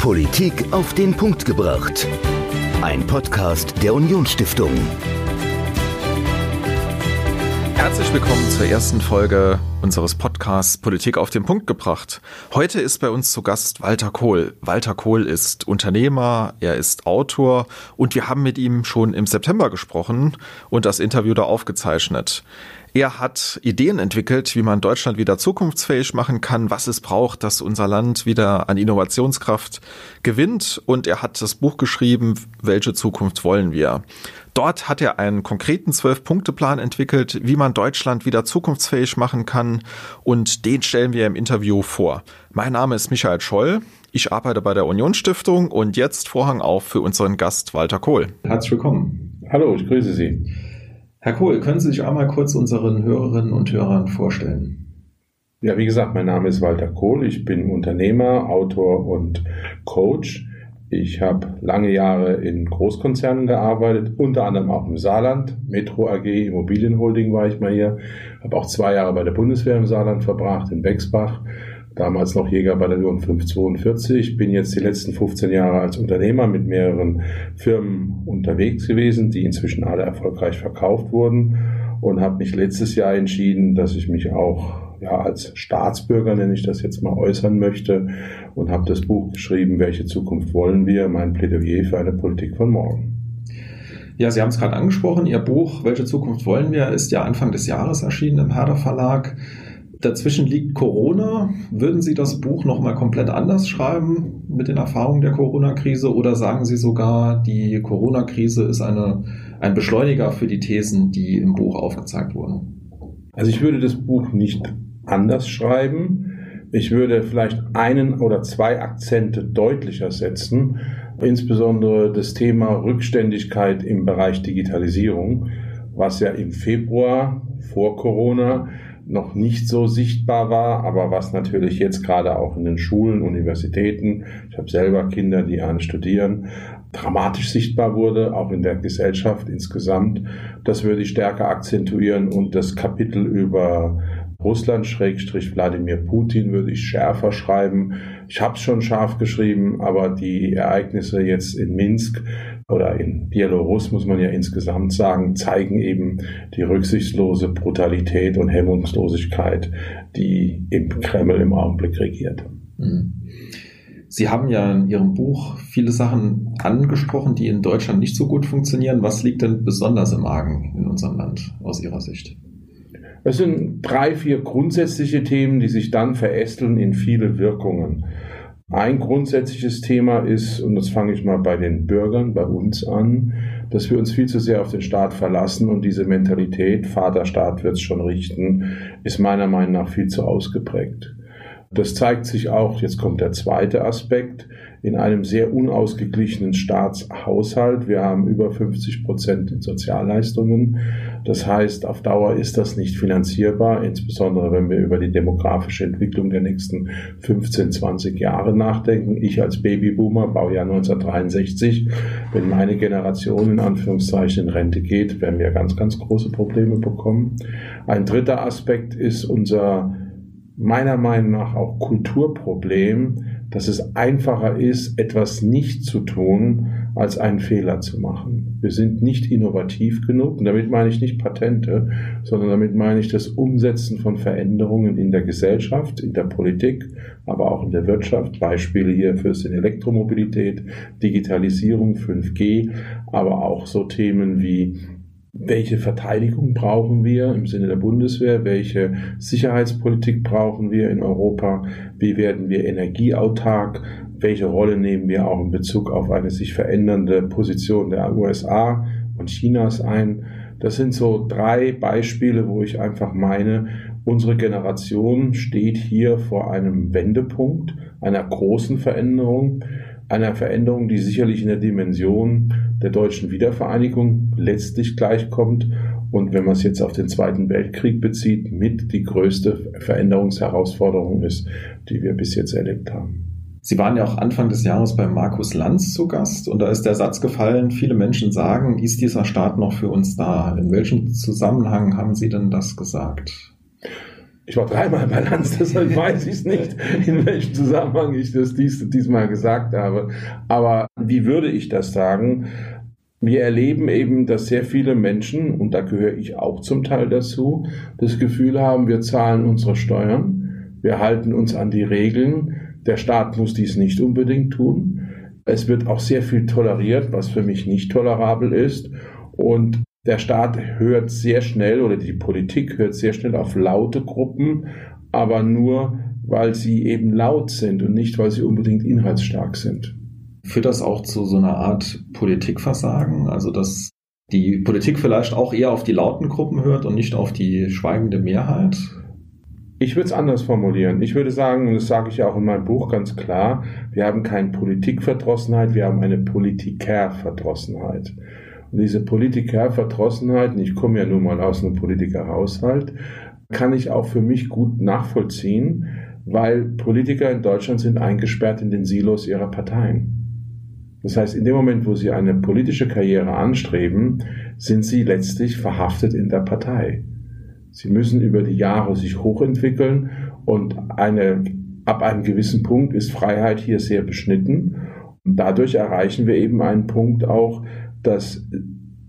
Politik auf den Punkt gebracht. Ein Podcast der Unionsstiftung. Herzlich willkommen zur ersten Folge unseres Podcasts Politik auf den Punkt gebracht. Heute ist bei uns zu Gast Walter Kohl. Walter Kohl ist Unternehmer, er ist Autor und wir haben mit ihm schon im September gesprochen und das Interview da aufgezeichnet. Er hat Ideen entwickelt, wie man Deutschland wieder zukunftsfähig machen kann, was es braucht, dass unser Land wieder an Innovationskraft gewinnt. Und er hat das Buch geschrieben, welche Zukunft wollen wir. Dort hat er einen konkreten Zwölf-Punkte-Plan entwickelt, wie man Deutschland wieder zukunftsfähig machen kann. Und den stellen wir im Interview vor. Mein Name ist Michael Scholl. Ich arbeite bei der Unionsstiftung und jetzt Vorhang auf für unseren Gast Walter Kohl. Herzlich willkommen. Hallo, ich grüße Sie. Herr Kohl, können Sie sich einmal kurz unseren Hörerinnen und Hörern vorstellen? Ja, wie gesagt, mein Name ist Walter Kohl. Ich bin Unternehmer, Autor und Coach. Ich habe lange Jahre in Großkonzernen gearbeitet, unter anderem auch im Saarland. Metro AG, Immobilienholding war ich mal hier. Habe auch zwei Jahre bei der Bundeswehr im Saarland verbracht, in Bexbach damals noch Jägerbataillon 542. Bin jetzt die letzten 15 Jahre als Unternehmer mit mehreren Firmen unterwegs gewesen, die inzwischen alle erfolgreich verkauft wurden und habe mich letztes Jahr entschieden, dass ich mich auch ja, als Staatsbürger, nenne ich das jetzt mal, äußern möchte und habe das Buch geschrieben, welche Zukunft wollen wir, mein Plädoyer für eine Politik von morgen. Ja, Sie haben es gerade angesprochen, Ihr Buch Welche Zukunft wollen wir ist ja Anfang des Jahres erschienen im Herder Verlag. Dazwischen liegt Corona. Würden Sie das Buch nochmal komplett anders schreiben mit den Erfahrungen der Corona-Krise oder sagen Sie sogar, die Corona-Krise ist eine, ein Beschleuniger für die Thesen, die im Buch aufgezeigt wurden? Also ich würde das Buch nicht anders schreiben. Ich würde vielleicht einen oder zwei Akzente deutlicher setzen, insbesondere das Thema Rückständigkeit im Bereich Digitalisierung, was ja im Februar vor Corona noch nicht so sichtbar war, aber was natürlich jetzt gerade auch in den Schulen, Universitäten, ich habe selber Kinder, die an studieren, dramatisch sichtbar wurde, auch in der Gesellschaft insgesamt. Das würde ich stärker akzentuieren und das Kapitel über Russland Schrägstrich Wladimir Putin würde ich schärfer schreiben. Ich habe es schon scharf geschrieben, aber die Ereignisse jetzt in Minsk oder in Belarus muss man ja insgesamt sagen, zeigen eben die rücksichtslose Brutalität und Hemmungslosigkeit, die im Kreml im Augenblick regiert. Mhm. Sie haben ja in Ihrem Buch viele Sachen angesprochen, die in Deutschland nicht so gut funktionieren. Was liegt denn besonders im Argen in unserem Land aus Ihrer Sicht? Es sind drei, vier grundsätzliche Themen, die sich dann verästeln in viele Wirkungen. Ein grundsätzliches Thema ist, und das fange ich mal bei den Bürgern, bei uns an, dass wir uns viel zu sehr auf den Staat verlassen und diese Mentalität, Vaterstaat wird es schon richten, ist meiner Meinung nach viel zu ausgeprägt. Das zeigt sich auch, jetzt kommt der zweite Aspekt, in einem sehr unausgeglichenen Staatshaushalt. Wir haben über 50 Prozent in Sozialleistungen. Das heißt, auf Dauer ist das nicht finanzierbar, insbesondere wenn wir über die demografische Entwicklung der nächsten 15, 20 Jahre nachdenken. Ich als Babyboomer, Baujahr 1963, wenn meine Generation in Anführungszeichen in Rente geht, werden wir ganz, ganz große Probleme bekommen. Ein dritter Aspekt ist unser meiner Meinung nach auch Kulturproblem, dass es einfacher ist, etwas nicht zu tun, als einen Fehler zu machen. Wir sind nicht innovativ genug und damit meine ich nicht Patente, sondern damit meine ich das Umsetzen von Veränderungen in der Gesellschaft, in der Politik, aber auch in der Wirtschaft. Beispiele hierfür sind Elektromobilität, Digitalisierung, 5G, aber auch so Themen wie welche Verteidigung brauchen wir im Sinne der Bundeswehr, welche Sicherheitspolitik brauchen wir in Europa, wie werden wir energieautark, welche Rolle nehmen wir auch in Bezug auf eine sich verändernde Position der USA und Chinas ein. Das sind so drei Beispiele, wo ich einfach meine, unsere Generation steht hier vor einem Wendepunkt, einer großen Veränderung, einer Veränderung, die sicherlich in der Dimension der deutschen Wiedervereinigung letztlich gleichkommt und wenn man es jetzt auf den Zweiten Weltkrieg bezieht, mit die größte Veränderungsherausforderung ist, die wir bis jetzt erlebt haben. Sie waren ja auch Anfang des Jahres bei Markus Lanz zu Gast und da ist der Satz gefallen, viele Menschen sagen, ist dieser Staat noch für uns da? In welchem Zusammenhang haben Sie denn das gesagt? Ich war dreimal bei Lanz, deshalb weiß ich es nicht, in welchem Zusammenhang ich das dies, diesmal gesagt habe. Aber wie würde ich das sagen? Wir erleben eben, dass sehr viele Menschen, und da gehöre ich auch zum Teil dazu, das Gefühl haben, wir zahlen unsere Steuern, wir halten uns an die Regeln, der Staat muss dies nicht unbedingt tun. Es wird auch sehr viel toleriert, was für mich nicht tolerabel ist. Und der Staat hört sehr schnell oder die Politik hört sehr schnell auf laute Gruppen, aber nur, weil sie eben laut sind und nicht, weil sie unbedingt inhaltsstark sind. Führt das auch zu so einer Art Politikversagen? Also, dass die Politik vielleicht auch eher auf die lauten Gruppen hört und nicht auf die schweigende Mehrheit? Ich würde es anders formulieren. Ich würde sagen, und das sage ich ja auch in meinem Buch ganz klar, wir haben keine Politikverdrossenheit, wir haben eine Politikerverdrossenheit. Diese Politikerverdrossenheit, ich komme ja nun mal aus einem Politikerhaushalt, kann ich auch für mich gut nachvollziehen, weil Politiker in Deutschland sind eingesperrt in den Silos ihrer Parteien. Das heißt, in dem Moment, wo sie eine politische Karriere anstreben, sind sie letztlich verhaftet in der Partei. Sie müssen über die Jahre sich hochentwickeln und eine, ab einem gewissen Punkt ist Freiheit hier sehr beschnitten. Und dadurch erreichen wir eben einen Punkt auch, dass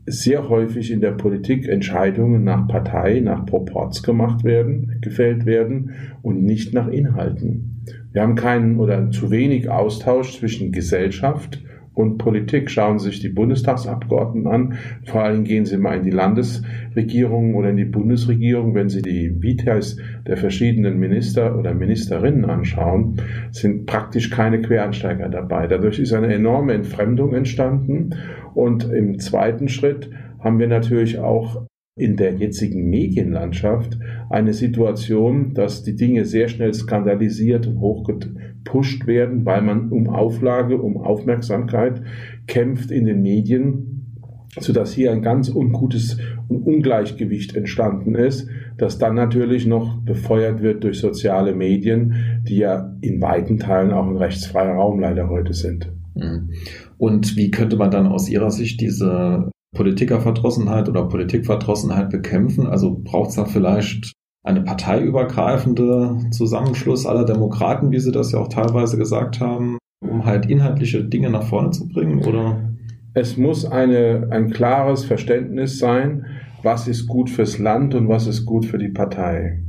sehr häufig in der Politik Entscheidungen nach Partei, nach Proports gemacht werden, gefällt werden und nicht nach Inhalten. Wir haben keinen oder zu wenig Austausch zwischen Gesellschaft und Politik. Schauen Sie sich die Bundestagsabgeordneten an. Vor allem gehen Sie mal in die Landesregierung oder in die Bundesregierung. Wenn Sie die Vitas der verschiedenen Minister oder Ministerinnen anschauen, sind praktisch keine Quereinsteiger dabei. Dadurch ist eine enorme Entfremdung entstanden. Und im zweiten Schritt haben wir natürlich auch in der jetzigen Medienlandschaft eine Situation, dass die Dinge sehr schnell skandalisiert und hochgepusht werden, weil man um Auflage, um Aufmerksamkeit kämpft in den Medien, sodass hier ein ganz ungutes Ungleichgewicht entstanden ist, das dann natürlich noch befeuert wird durch soziale Medien, die ja in weiten Teilen auch ein rechtsfreier Raum leider heute sind. Mhm. Und wie könnte man dann aus Ihrer Sicht diese Politikerverdrossenheit oder Politikverdrossenheit bekämpfen? Also braucht es da vielleicht eine parteiübergreifende Zusammenschluss aller Demokraten, wie Sie das ja auch teilweise gesagt haben, um halt inhaltliche Dinge nach vorne zu bringen? Oder? Es muss eine, ein klares Verständnis sein, was ist gut fürs Land und was ist gut für die Partei.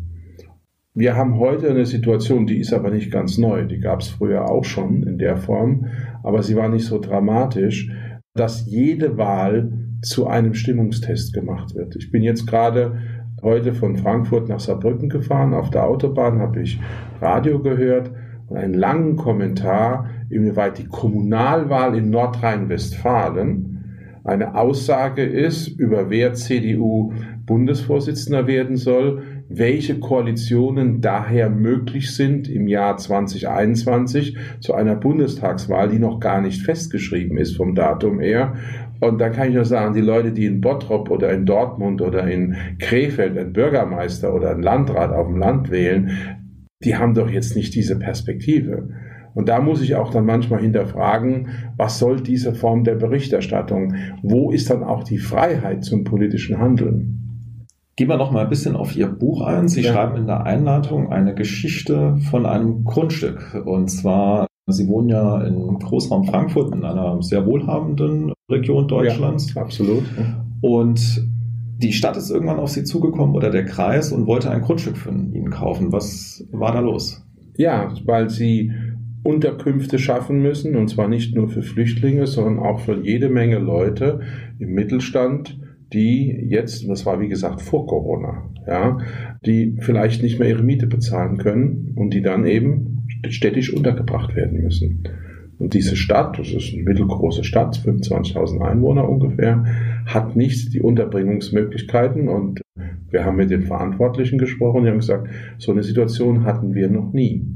Wir haben heute eine Situation, die ist aber nicht ganz neu, die gab es früher auch schon in der Form, aber sie war nicht so dramatisch, dass jede Wahl zu einem Stimmungstest gemacht wird. Ich bin jetzt gerade heute von Frankfurt nach Saarbrücken gefahren. Auf der Autobahn habe ich Radio gehört und einen langen Kommentar, inwieweit die Kommunalwahl in Nordrhein-Westfalen eine Aussage ist, über wer CDU Bundesvorsitzender werden soll, welche Koalitionen daher möglich sind im Jahr 2021 zu einer Bundestagswahl, die noch gar nicht festgeschrieben ist vom Datum her und da kann ich nur sagen, die Leute, die in Bottrop oder in Dortmund oder in Krefeld einen Bürgermeister oder einen Landrat auf dem Land wählen, die haben doch jetzt nicht diese Perspektive. Und da muss ich auch dann manchmal hinterfragen, was soll diese Form der Berichterstattung? Wo ist dann auch die Freiheit zum politischen Handeln? Gehen wir noch mal ein bisschen auf Ihr Buch ein. Sie ja. schreiben in der Einleitung eine Geschichte von einem Grundstück. Und zwar Sie wohnen ja in Großraum Frankfurt, in einer sehr wohlhabenden Region Deutschlands. Ja, absolut. Und die Stadt ist irgendwann auf Sie zugekommen oder der Kreis und wollte ein Grundstück von Ihnen kaufen. Was war da los? Ja, weil sie Unterkünfte schaffen müssen, und zwar nicht nur für Flüchtlinge, sondern auch für jede Menge Leute im Mittelstand, die jetzt, das war wie gesagt vor Corona, ja, die vielleicht nicht mehr ihre Miete bezahlen können und die dann eben städtisch untergebracht werden müssen. Und diese Stadt, das ist eine mittelgroße Stadt, 25.000 Einwohner ungefähr, hat nicht die Unterbringungsmöglichkeiten. Und wir haben mit den Verantwortlichen gesprochen, die haben gesagt, so eine Situation hatten wir noch nie.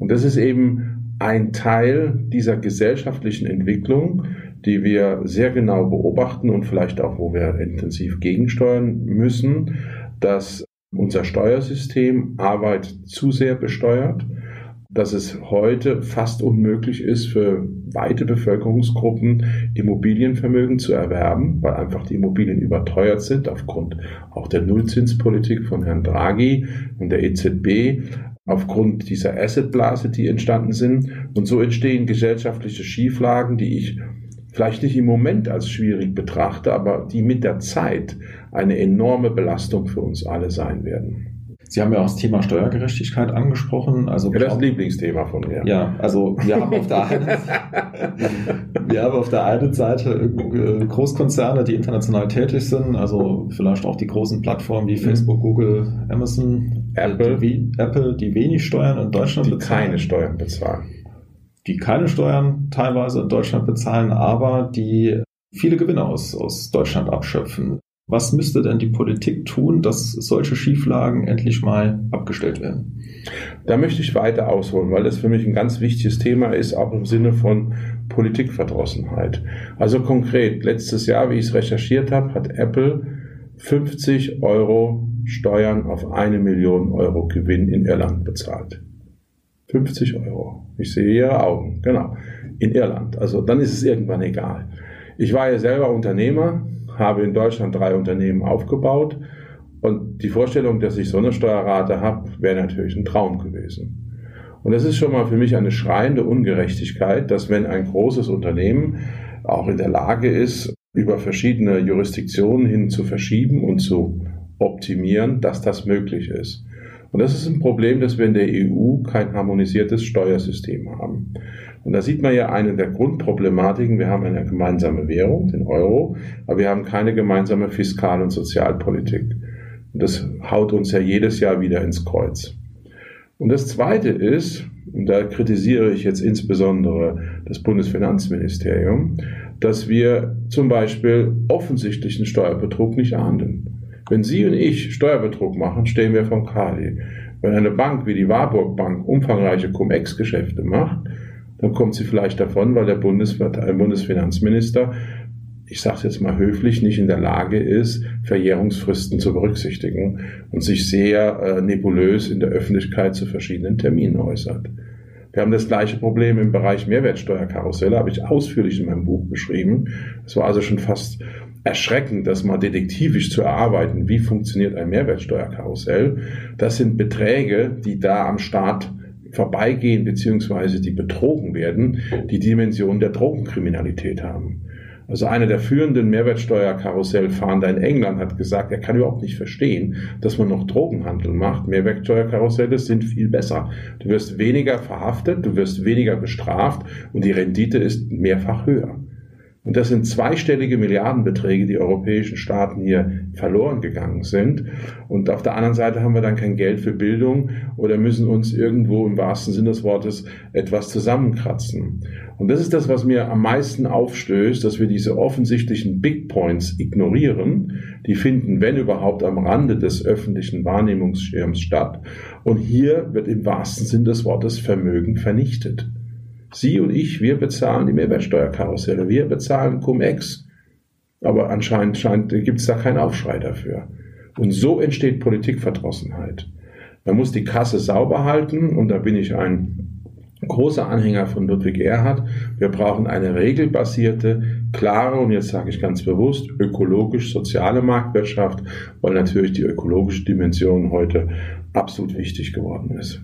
Und das ist eben ein Teil dieser gesellschaftlichen Entwicklung, die wir sehr genau beobachten und vielleicht auch, wo wir intensiv gegensteuern müssen, dass unser Steuersystem Arbeit zu sehr besteuert dass es heute fast unmöglich ist, für weite Bevölkerungsgruppen Immobilienvermögen zu erwerben, weil einfach die Immobilien überteuert sind aufgrund auch der Nullzinspolitik von Herrn Draghi und der EZB, aufgrund dieser Assetblase, die entstanden sind. Und so entstehen gesellschaftliche Schieflagen, die ich vielleicht nicht im Moment als schwierig betrachte, aber die mit der Zeit eine enorme Belastung für uns alle sein werden. Sie haben ja auch das Thema Steuergerechtigkeit angesprochen. Also ja, das ist ein Lieblingsthema von mir. Ja, also wir haben auf der einen, wir haben auf der einen Seite äh, Großkonzerne, die international tätig sind, also vielleicht auch die großen Plattformen wie mhm. Facebook, Google, Amazon, Apple, die, Apple, die wenig Steuern in Deutschland die bezahlen. keine Steuern bezahlen. Die keine Steuern teilweise in Deutschland bezahlen, aber die viele Gewinne aus, aus Deutschland abschöpfen. Was müsste denn die Politik tun, dass solche Schieflagen endlich mal abgestellt werden? Da möchte ich weiter ausholen, weil das für mich ein ganz wichtiges Thema ist, auch im Sinne von Politikverdrossenheit. Also konkret, letztes Jahr, wie ich es recherchiert habe, hat Apple 50 Euro Steuern auf eine Million Euro Gewinn in Irland bezahlt. 50 Euro. Ich sehe Ihre Augen, genau. In Irland. Also dann ist es irgendwann egal. Ich war ja selber Unternehmer, habe in Deutschland drei Unternehmen aufgebaut und die Vorstellung, dass ich so eine Steuerrate habe, wäre natürlich ein Traum gewesen. Und das ist schon mal für mich eine schreiende Ungerechtigkeit, dass wenn ein großes Unternehmen auch in der Lage ist, über verschiedene Jurisdiktionen hin zu verschieben und zu optimieren, dass das möglich ist. Und das ist ein Problem, dass wir in der EU kein harmonisiertes Steuersystem haben. Und da sieht man ja eine der Grundproblematiken. Wir haben eine gemeinsame Währung, den Euro, aber wir haben keine gemeinsame Fiskal- und Sozialpolitik. Und das haut uns ja jedes Jahr wieder ins Kreuz. Und das Zweite ist, und da kritisiere ich jetzt insbesondere das Bundesfinanzministerium, dass wir zum Beispiel offensichtlichen Steuerbetrug nicht ahnden. Wenn Sie und ich Steuerbetrug machen, stehen wir vom Kali. Wenn eine Bank wie die Warburg Bank umfangreiche Cum-Ex-Geschäfte macht, dann kommt sie vielleicht davon, weil der äh, Bundesfinanzminister, ich sage es jetzt mal höflich, nicht in der Lage ist, Verjährungsfristen zu berücksichtigen und sich sehr äh, nebulös in der Öffentlichkeit zu verschiedenen Terminen äußert. Wir haben das gleiche Problem im Bereich Mehrwertsteuerkarusselle, habe ich ausführlich in meinem Buch beschrieben. Es war also schon fast erschreckend, das mal detektivisch zu erarbeiten, wie funktioniert ein Mehrwertsteuerkarussell. Das sind Beträge, die da am Staat vorbeigehen beziehungsweise die betrogen werden, die Dimension der Drogenkriminalität haben. Also einer der führenden Mehrwertsteuerkarussellfahnder in England hat gesagt, er kann überhaupt nicht verstehen, dass man noch Drogenhandel macht. Mehrwertsteuerkarusselle sind viel besser. Du wirst weniger verhaftet, du wirst weniger bestraft und die Rendite ist mehrfach höher. Und das sind zweistellige Milliardenbeträge, die europäischen Staaten hier verloren gegangen sind. Und auf der anderen Seite haben wir dann kein Geld für Bildung oder müssen uns irgendwo im wahrsten Sinne des Wortes etwas zusammenkratzen. Und das ist das, was mir am meisten aufstößt, dass wir diese offensichtlichen Big Points ignorieren. Die finden, wenn überhaupt, am Rande des öffentlichen Wahrnehmungsschirms statt. Und hier wird im wahrsten Sinne des Wortes Vermögen vernichtet. Sie und ich, wir bezahlen die Mehrwertsteuerkarusselle, wir bezahlen Cum-Ex. Aber anscheinend gibt es da keinen Aufschrei dafür. Und so entsteht Politikverdrossenheit. Man muss die Kasse sauber halten und da bin ich ein großer Anhänger von Ludwig Erhard. Wir brauchen eine regelbasierte, klare und jetzt sage ich ganz bewusst ökologisch-soziale Marktwirtschaft, weil natürlich die ökologische Dimension heute absolut wichtig geworden ist.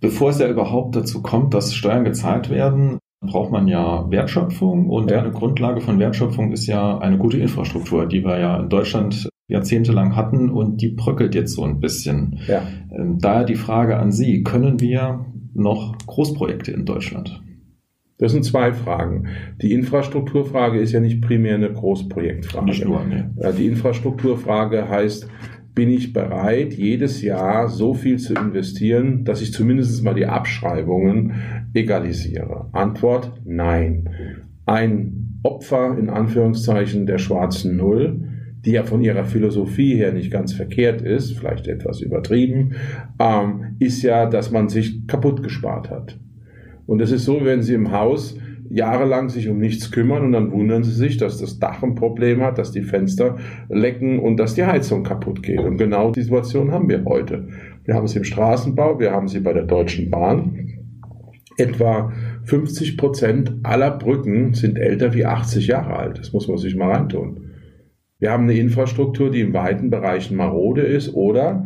Bevor es ja überhaupt dazu kommt, dass Steuern gezahlt werden, braucht man ja Wertschöpfung und ja. eine Grundlage von Wertschöpfung ist ja eine gute Infrastruktur, die wir ja in Deutschland jahrzehntelang hatten und die bröckelt jetzt so ein bisschen. Ja. Ähm, daher die Frage an Sie, können wir noch Großprojekte in Deutschland? Das sind zwei Fragen. Die Infrastrukturfrage ist ja nicht primär eine Großprojektfrage. Nicht nur, nee. Die Infrastrukturfrage heißt, bin ich bereit, jedes Jahr so viel zu investieren, dass ich zumindest mal die Abschreibungen egalisiere? Antwort nein. Ein Opfer in Anführungszeichen der schwarzen Null, die ja von ihrer Philosophie her nicht ganz verkehrt ist, vielleicht etwas übertrieben, ähm, ist ja, dass man sich kaputt gespart hat. Und es ist so, wenn Sie im Haus jahrelang sich um nichts kümmern und dann wundern sie sich, dass das Dach ein Problem hat, dass die Fenster lecken und dass die Heizung kaputt geht. Und genau die Situation haben wir heute. Wir haben sie im Straßenbau, wir haben sie bei der Deutschen Bahn. Etwa 50 Prozent aller Brücken sind älter wie 80 Jahre alt. Das muss man sich mal reintun. Wir haben eine Infrastruktur, die in weiten Bereichen marode ist oder,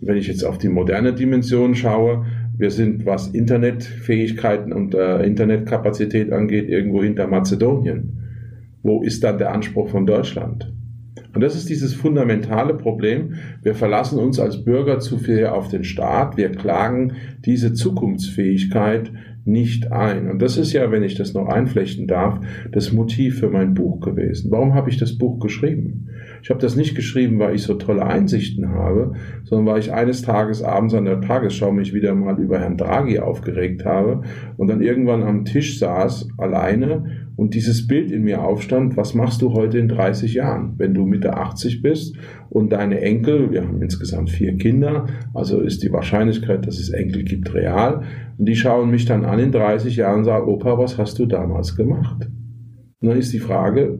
wenn ich jetzt auf die moderne Dimension schaue, wir sind, was Internetfähigkeiten und äh, Internetkapazität angeht, irgendwo hinter Mazedonien. Wo ist dann der Anspruch von Deutschland? Und das ist dieses fundamentale Problem. Wir verlassen uns als Bürger zu viel auf den Staat. Wir klagen diese Zukunftsfähigkeit nicht ein. Und das ist ja, wenn ich das noch einflechten darf, das Motiv für mein Buch gewesen. Warum habe ich das Buch geschrieben? Ich habe das nicht geschrieben, weil ich so tolle Einsichten habe, sondern weil ich eines Tages abends an der Tagesschau mich wieder mal über Herrn Draghi aufgeregt habe und dann irgendwann am Tisch saß, alleine und dieses Bild in mir aufstand, was machst du heute in 30 Jahren, wenn du Mitte 80 bist und deine Enkel, wir haben insgesamt vier Kinder, also ist die Wahrscheinlichkeit, dass es Enkel gibt, real, und die schauen mich dann an in 30 Jahren und sagen, Opa, was hast du damals gemacht? Und dann ist die Frage,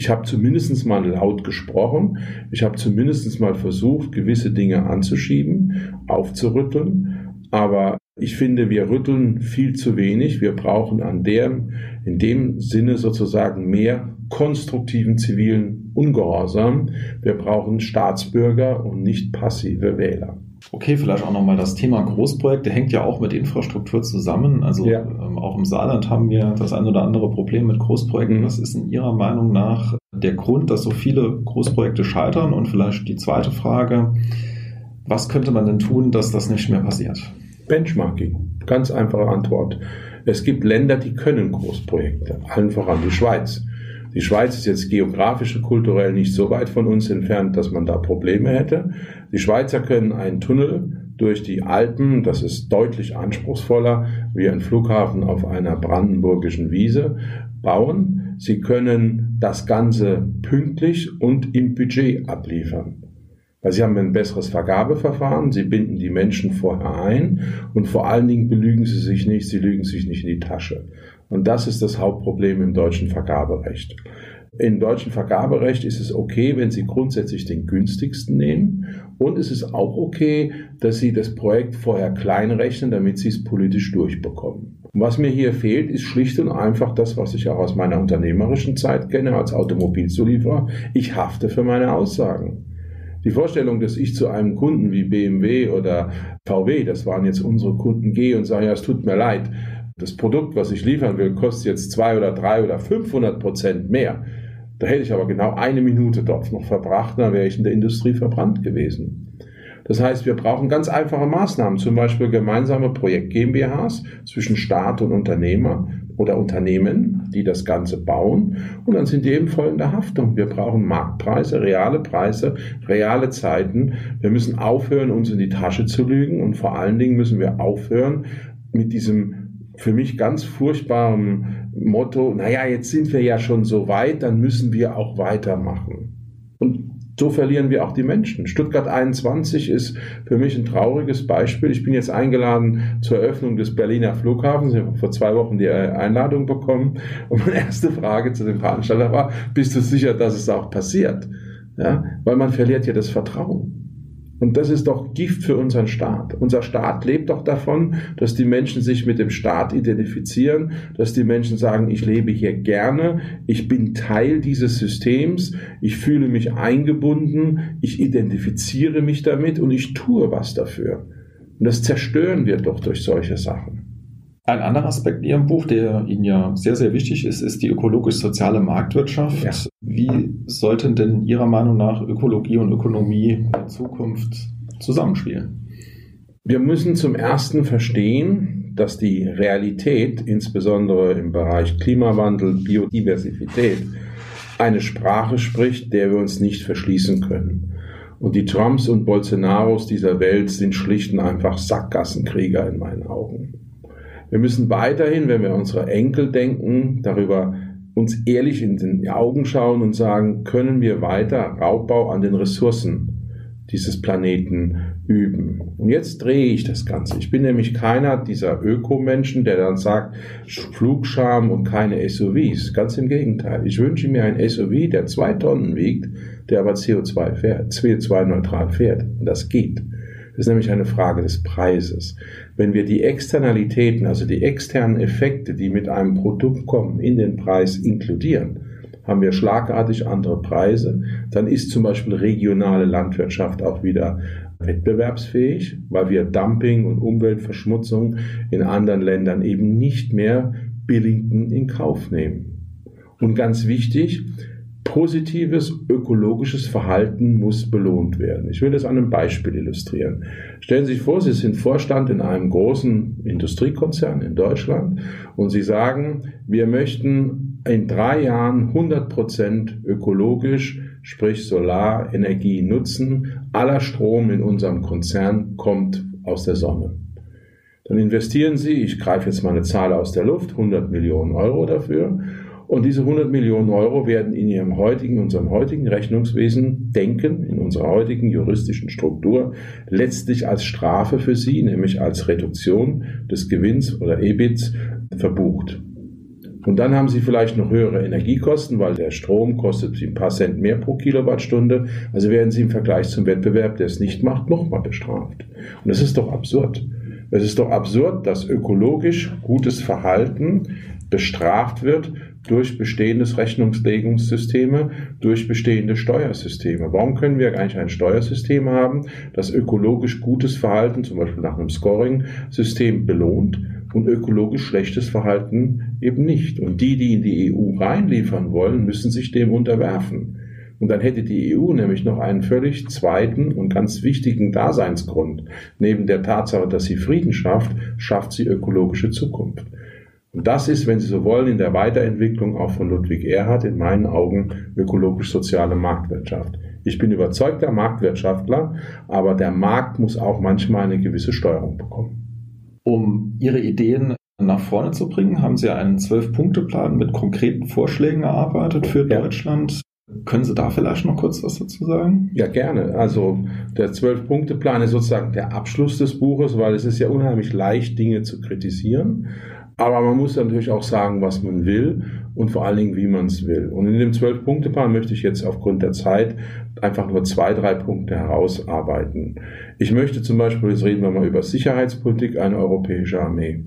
ich habe zumindest mal laut gesprochen, ich habe zumindest mal versucht, gewisse Dinge anzuschieben, aufzurütteln, aber ich finde, wir rütteln viel zu wenig. Wir brauchen an der, in dem Sinne sozusagen mehr konstruktiven zivilen Ungehorsam. Wir brauchen Staatsbürger und nicht passive Wähler. Okay, vielleicht auch nochmal das Thema Großprojekte hängt ja auch mit Infrastruktur zusammen. Also ja. ähm, auch im Saarland haben wir das ein oder andere Problem mit Großprojekten. Mhm. Was ist in Ihrer Meinung nach der Grund, dass so viele Großprojekte scheitern? Und vielleicht die zweite Frage, was könnte man denn tun, dass das nicht mehr passiert? Benchmarking. Ganz einfache Antwort. Es gibt Länder, die können Großprojekte, allen voran die Schweiz. Die Schweiz ist jetzt geografisch und kulturell nicht so weit von uns entfernt, dass man da Probleme hätte. Die Schweizer können einen Tunnel durch die Alpen, das ist deutlich anspruchsvoller wie ein Flughafen auf einer brandenburgischen Wiese, bauen. Sie können das Ganze pünktlich und im Budget abliefern. Weil sie haben ein besseres Vergabeverfahren, sie binden die Menschen vorher ein und vor allen Dingen belügen sie sich nicht, sie lügen sich nicht in die Tasche. Und das ist das Hauptproblem im deutschen Vergaberecht. Im deutschen Vergaberecht ist es okay, wenn Sie grundsätzlich den günstigsten nehmen. Und es ist auch okay, dass Sie das Projekt vorher klein rechnen, damit Sie es politisch durchbekommen. Was mir hier fehlt, ist schlicht und einfach das, was ich auch aus meiner unternehmerischen Zeit kenne als Automobilzulieferer. Ich hafte für meine Aussagen. Die Vorstellung, dass ich zu einem Kunden wie BMW oder VW, das waren jetzt unsere Kunden, gehe und sage, ja, es tut mir leid, das Produkt, was ich liefern will, kostet jetzt zwei oder drei oder 500 Prozent mehr. Da hätte ich aber genau eine Minute dort noch verbracht, dann wäre ich in der Industrie verbrannt gewesen. Das heißt, wir brauchen ganz einfache Maßnahmen, zum Beispiel gemeinsame Projekt GmbHs zwischen Staat und Unternehmer oder Unternehmen, die das Ganze bauen. Und dann sind die eben voll in der Haftung. Wir brauchen Marktpreise, reale Preise, reale Zeiten. Wir müssen aufhören, uns in die Tasche zu lügen. Und vor allen Dingen müssen wir aufhören mit diesem für mich ganz furchtbaren Motto, naja, jetzt sind wir ja schon so weit, dann müssen wir auch weitermachen. Und so verlieren wir auch die Menschen. Stuttgart 21 ist für mich ein trauriges Beispiel. Ich bin jetzt eingeladen zur Eröffnung des Berliner Flughafens. Ich habe vor zwei Wochen die Einladung bekommen. Und meine erste Frage zu dem Veranstalter war, bist du sicher, dass es auch passiert? Ja, weil man verliert ja das Vertrauen. Und das ist doch Gift für unseren Staat. Unser Staat lebt doch davon, dass die Menschen sich mit dem Staat identifizieren, dass die Menschen sagen, ich lebe hier gerne, ich bin Teil dieses Systems, ich fühle mich eingebunden, ich identifiziere mich damit und ich tue was dafür. Und das zerstören wir doch durch solche Sachen. Ein anderer Aspekt in Ihrem Buch, der Ihnen ja sehr, sehr wichtig ist, ist die ökologisch-soziale Marktwirtschaft. Ja. Wie sollten denn Ihrer Meinung nach Ökologie und Ökonomie in Zukunft zusammenspielen? Wir müssen zum Ersten verstehen, dass die Realität, insbesondere im Bereich Klimawandel, Biodiversität, eine Sprache spricht, der wir uns nicht verschließen können. Und die Trumps und Bolsonaros dieser Welt sind schlicht und einfach Sackgassenkrieger in meinen Augen. Wir müssen weiterhin, wenn wir unsere Enkel denken, darüber uns ehrlich in die Augen schauen und sagen, können wir weiter Raubbau an den Ressourcen dieses Planeten üben. Und jetzt drehe ich das Ganze. Ich bin nämlich keiner dieser Ökomenschen, der dann sagt, Flugscham und keine SUVs. Ganz im Gegenteil. Ich wünsche mir ein SUV, der zwei Tonnen wiegt, der aber CO2 fährt, CO2-neutral fährt. Und das geht. Das ist nämlich eine Frage des Preises. Wenn wir die Externalitäten, also die externen Effekte, die mit einem Produkt kommen, in den Preis inkludieren, haben wir schlagartig andere Preise. Dann ist zum Beispiel regionale Landwirtschaft auch wieder wettbewerbsfähig, weil wir Dumping und Umweltverschmutzung in anderen Ländern eben nicht mehr billigend in Kauf nehmen. Und ganz wichtig, positives ökologisches Verhalten muss belohnt werden. Ich will das an einem Beispiel illustrieren. Stellen Sie sich vor, Sie sind Vorstand in einem großen Industriekonzern in Deutschland und Sie sagen, wir möchten in drei Jahren 100 Prozent ökologisch, sprich Solarenergie nutzen. Aller Strom in unserem Konzern kommt aus der Sonne. Dann investieren Sie, ich greife jetzt mal eine Zahl aus der Luft, 100 Millionen Euro dafür und diese 100 Millionen Euro werden in ihrem heutigen, unserem heutigen Rechnungswesen denken, in unserer heutigen juristischen Struktur, letztlich als Strafe für Sie, nämlich als Reduktion des Gewinns oder EBITs verbucht. Und dann haben Sie vielleicht noch höhere Energiekosten, weil der Strom kostet Sie ein paar Cent mehr pro Kilowattstunde. Also werden Sie im Vergleich zum Wettbewerb, der es nicht macht, nochmal bestraft. Und das ist doch absurd. Es ist doch absurd, dass ökologisch gutes Verhalten bestraft wird durch bestehendes Rechnungslegungssysteme, durch bestehende Steuersysteme. Warum können wir eigentlich ein Steuersystem haben, das ökologisch gutes Verhalten, zum Beispiel nach einem Scoring-System, belohnt und ökologisch schlechtes Verhalten eben nicht? Und die, die in die EU reinliefern wollen, müssen sich dem unterwerfen. Und dann hätte die EU nämlich noch einen völlig zweiten und ganz wichtigen Daseinsgrund. Neben der Tatsache, dass sie Frieden schafft, schafft sie ökologische Zukunft. Und das ist, wenn Sie so wollen, in der Weiterentwicklung auch von Ludwig Erhard in meinen Augen ökologisch-soziale Marktwirtschaft. Ich bin überzeugter Marktwirtschaftler, aber der Markt muss auch manchmal eine gewisse Steuerung bekommen. Um Ihre Ideen nach vorne zu bringen, haben Sie einen Zwölf-Punkte-Plan mit konkreten Vorschlägen erarbeitet für ja. Deutschland. Können Sie da vielleicht noch kurz was dazu sagen? Ja, gerne. Also der Zwölf-Punkte-Plan ist sozusagen der Abschluss des Buches, weil es ist ja unheimlich leicht, Dinge zu kritisieren. Aber man muss natürlich auch sagen, was man will und vor allen Dingen, wie man es will. Und in dem Zwölf-Punkte-Plan möchte ich jetzt aufgrund der Zeit einfach nur zwei, drei Punkte herausarbeiten. Ich möchte zum Beispiel, jetzt reden wir mal über Sicherheitspolitik, eine europäische Armee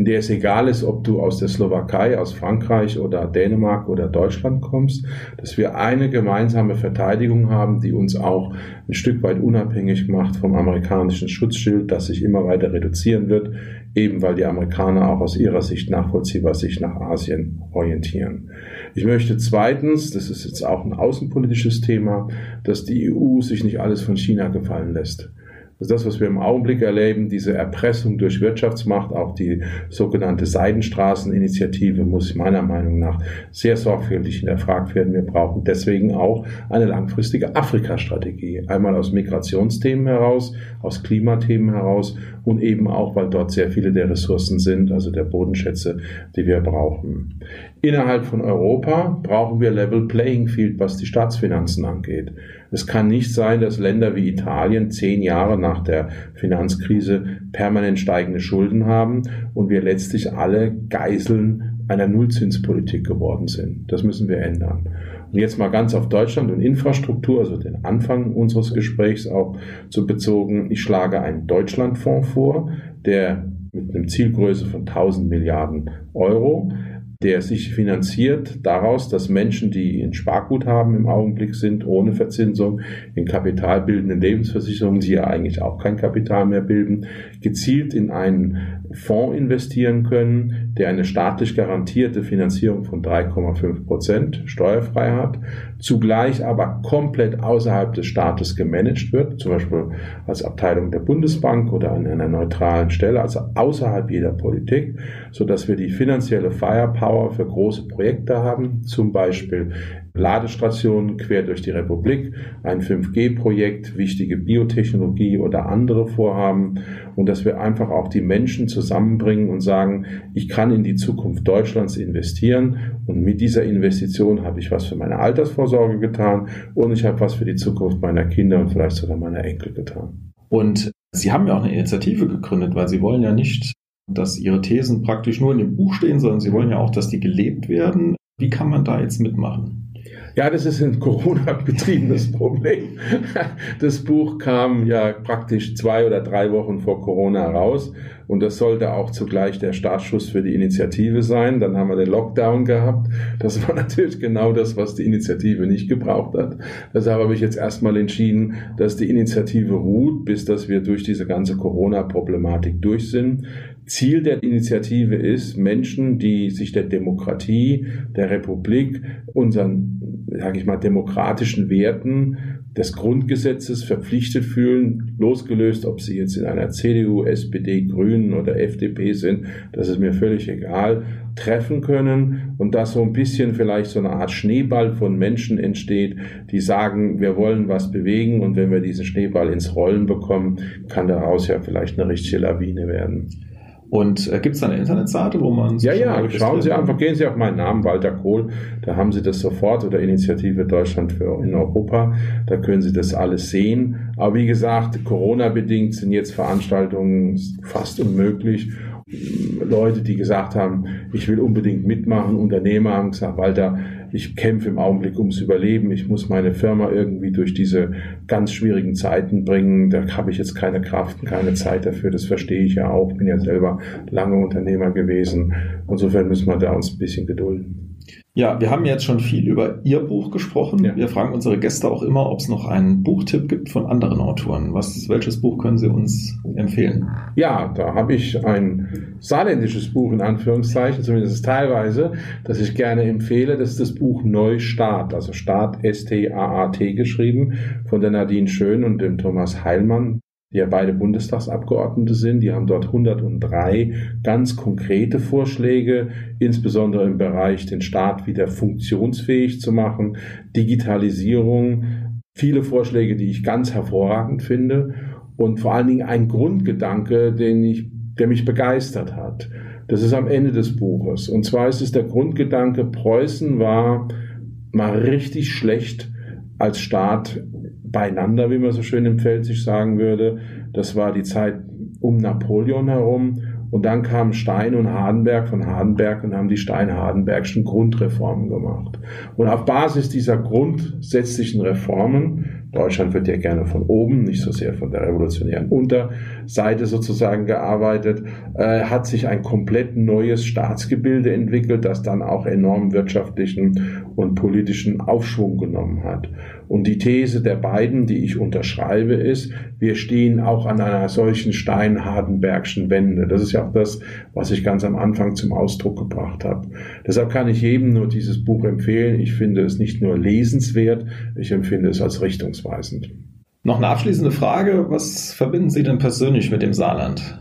in der es egal ist, ob du aus der Slowakei, aus Frankreich oder Dänemark oder Deutschland kommst, dass wir eine gemeinsame Verteidigung haben, die uns auch ein Stück weit unabhängig macht vom amerikanischen Schutzschild, das sich immer weiter reduzieren wird, eben weil die Amerikaner auch aus ihrer Sicht nachvollziehbar sich nach Asien orientieren. Ich möchte zweitens, das ist jetzt auch ein außenpolitisches Thema, dass die EU sich nicht alles von China gefallen lässt. Das, was wir im Augenblick erleben, diese Erpressung durch Wirtschaftsmacht, auch die sogenannte Seidenstraßeninitiative muss meiner Meinung nach sehr sorgfältig hinterfragt werden. Wir brauchen deswegen auch eine langfristige Afrika-Strategie. Einmal aus Migrationsthemen heraus, aus Klimathemen heraus und eben auch, weil dort sehr viele der Ressourcen sind, also der Bodenschätze, die wir brauchen. Innerhalb von Europa brauchen wir Level Playing Field, was die Staatsfinanzen angeht. Es kann nicht sein, dass Länder wie Italien zehn Jahre nach der Finanzkrise permanent steigende Schulden haben und wir letztlich alle Geiseln einer Nullzinspolitik geworden sind. Das müssen wir ändern. Und jetzt mal ganz auf Deutschland und Infrastruktur, also den Anfang unseres Gesprächs auch zu bezogen. Ich schlage einen Deutschlandfonds vor, der mit einem Zielgröße von 1000 Milliarden Euro der sich finanziert daraus, dass Menschen, die in Sparguthaben im Augenblick sind, ohne Verzinsung, in kapitalbildenden Lebensversicherungen, die ja eigentlich auch kein Kapital mehr bilden, gezielt in einen Fonds investieren können, der eine staatlich garantierte Finanzierung von 3,5 Prozent steuerfrei hat, zugleich aber komplett außerhalb des Staates gemanagt wird, zum Beispiel als Abteilung der Bundesbank oder an einer neutralen Stelle, also außerhalb jeder Politik, so dass wir die finanzielle Firepower für große Projekte haben, zum Beispiel Ladestationen quer durch die Republik, ein 5G-Projekt, wichtige Biotechnologie oder andere Vorhaben und dass wir einfach auch die Menschen zusammenbringen und sagen, ich kann in die Zukunft Deutschlands investieren und mit dieser Investition habe ich was für meine Altersvorsorge getan und ich habe was für die Zukunft meiner Kinder und vielleicht sogar meiner Enkel getan. Und Sie haben ja auch eine Initiative gegründet, weil Sie wollen ja nicht, dass Ihre Thesen praktisch nur in dem Buch stehen, sondern Sie wollen ja auch, dass die gelebt werden. Wie kann man da jetzt mitmachen? Ja, das ist ein Corona-betriebenes Problem. Das Buch kam ja praktisch zwei oder drei Wochen vor Corona raus und das sollte auch zugleich der Startschuss für die Initiative sein. Dann haben wir den Lockdown gehabt. Das war natürlich genau das, was die Initiative nicht gebraucht hat. Deshalb habe ich jetzt erstmal entschieden, dass die Initiative ruht, bis dass wir durch diese ganze Corona-Problematik durch sind. Ziel der Initiative ist, Menschen, die sich der Demokratie, der Republik, unseren sage ich mal, demokratischen Werten des Grundgesetzes verpflichtet fühlen, losgelöst, ob sie jetzt in einer CDU, SPD, Grünen oder FDP sind, das ist mir völlig egal, treffen können und dass so ein bisschen vielleicht so eine Art Schneeball von Menschen entsteht, die sagen, wir wollen was bewegen und wenn wir diesen Schneeball ins Rollen bekommen, kann daraus ja vielleicht eine richtige Lawine werden. Und äh, gibt es da eine Internetseite, wo man... Ja, ja, schauen Sie einfach, gehen Sie auf meinen Namen, Walter Kohl, da haben Sie das sofort oder Initiative Deutschland für in Europa, da können Sie das alles sehen. Aber wie gesagt, Corona-bedingt sind jetzt Veranstaltungen fast unmöglich. Leute, die gesagt haben, ich will unbedingt mitmachen, Unternehmer haben gesagt, Walter, ich kämpfe im Augenblick ums Überleben, ich muss meine Firma irgendwie durch diese ganz schwierigen Zeiten bringen, da habe ich jetzt keine Kraft keine Zeit dafür, das verstehe ich ja auch, bin ja selber lange Unternehmer gewesen. Insofern müssen wir da uns ein bisschen gedulden. Ja, wir haben jetzt schon viel über Ihr Buch gesprochen. Ja. Wir fragen unsere Gäste auch immer, ob es noch einen Buchtipp gibt von anderen Autoren. Was, welches Buch können Sie uns empfehlen? Ja, da habe ich ein saarländisches Buch in Anführungszeichen, zumindest teilweise, das ich gerne empfehle. Das ist das Buch Neustart, also Start S-T-A-A-T geschrieben von der Nadine Schön und dem Thomas Heilmann die ja beide Bundestagsabgeordnete sind. Die haben dort 103 ganz konkrete Vorschläge, insbesondere im Bereich den Staat wieder funktionsfähig zu machen, Digitalisierung, viele Vorschläge, die ich ganz hervorragend finde und vor allen Dingen ein Grundgedanke, den ich, der mich begeistert hat. Das ist am Ende des Buches. Und zwar ist es der Grundgedanke, Preußen war mal richtig schlecht als Staat beieinander, wie man so schön im Pfälzisch sagen würde. Das war die Zeit um Napoleon herum. Und dann kamen Stein und Hardenberg von Hardenberg und haben die Stein-Hardenbergschen Grundreformen gemacht. Und auf Basis dieser grundsätzlichen Reformen Deutschland wird ja gerne von oben, nicht so sehr von der revolutionären Unterseite sozusagen gearbeitet, äh, hat sich ein komplett neues Staatsgebilde entwickelt, das dann auch enorm wirtschaftlichen und politischen Aufschwung genommen hat. Und die These der beiden, die ich unterschreibe, ist, wir stehen auch an einer solchen steinhardenbergschen Wende. Das ist ja auch das, was ich ganz am Anfang zum Ausdruck gebracht habe. Deshalb kann ich jedem nur dieses Buch empfehlen. Ich finde es nicht nur lesenswert, ich empfinde es als richtungsweisend. Noch eine abschließende Frage. Was verbinden Sie denn persönlich mit dem Saarland?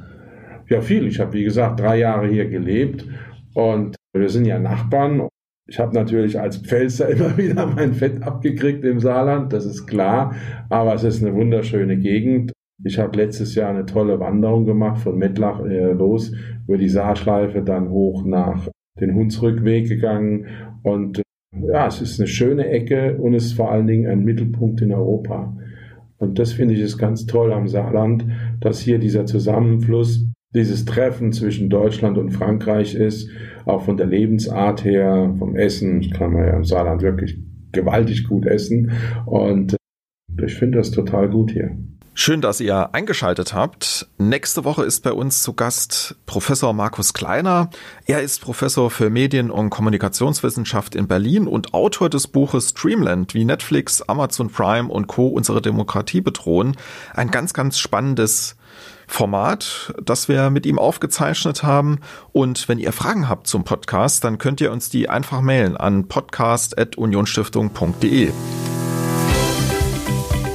Ja, viel. Ich habe, wie gesagt, drei Jahre hier gelebt und wir sind ja Nachbarn ich habe natürlich als Pfälzer immer wieder mein Fett abgekriegt im Saarland, das ist klar, aber es ist eine wunderschöne Gegend. Ich habe letztes Jahr eine tolle Wanderung gemacht von Mettlach äh, los über die Saarschleife, dann hoch nach den Hunsrückweg gegangen und ja, es ist eine schöne Ecke und es ist vor allen Dingen ein Mittelpunkt in Europa. Und das finde ich ist ganz toll am Saarland, dass hier dieser Zusammenfluss dieses Treffen zwischen Deutschland und Frankreich ist, auch von der Lebensart her, vom Essen, kann man ja im Saarland wirklich gewaltig gut essen und äh, ich finde das total gut hier. Schön, dass ihr eingeschaltet habt. Nächste Woche ist bei uns zu Gast Professor Markus Kleiner. Er ist Professor für Medien- und Kommunikationswissenschaft in Berlin und Autor des Buches Streamland, wie Netflix, Amazon Prime und Co. unsere Demokratie bedrohen. Ein ganz, ganz spannendes Format, das wir mit ihm aufgezeichnet haben. Und wenn ihr Fragen habt zum Podcast, dann könnt ihr uns die einfach mailen an podcast.unionstiftung.de.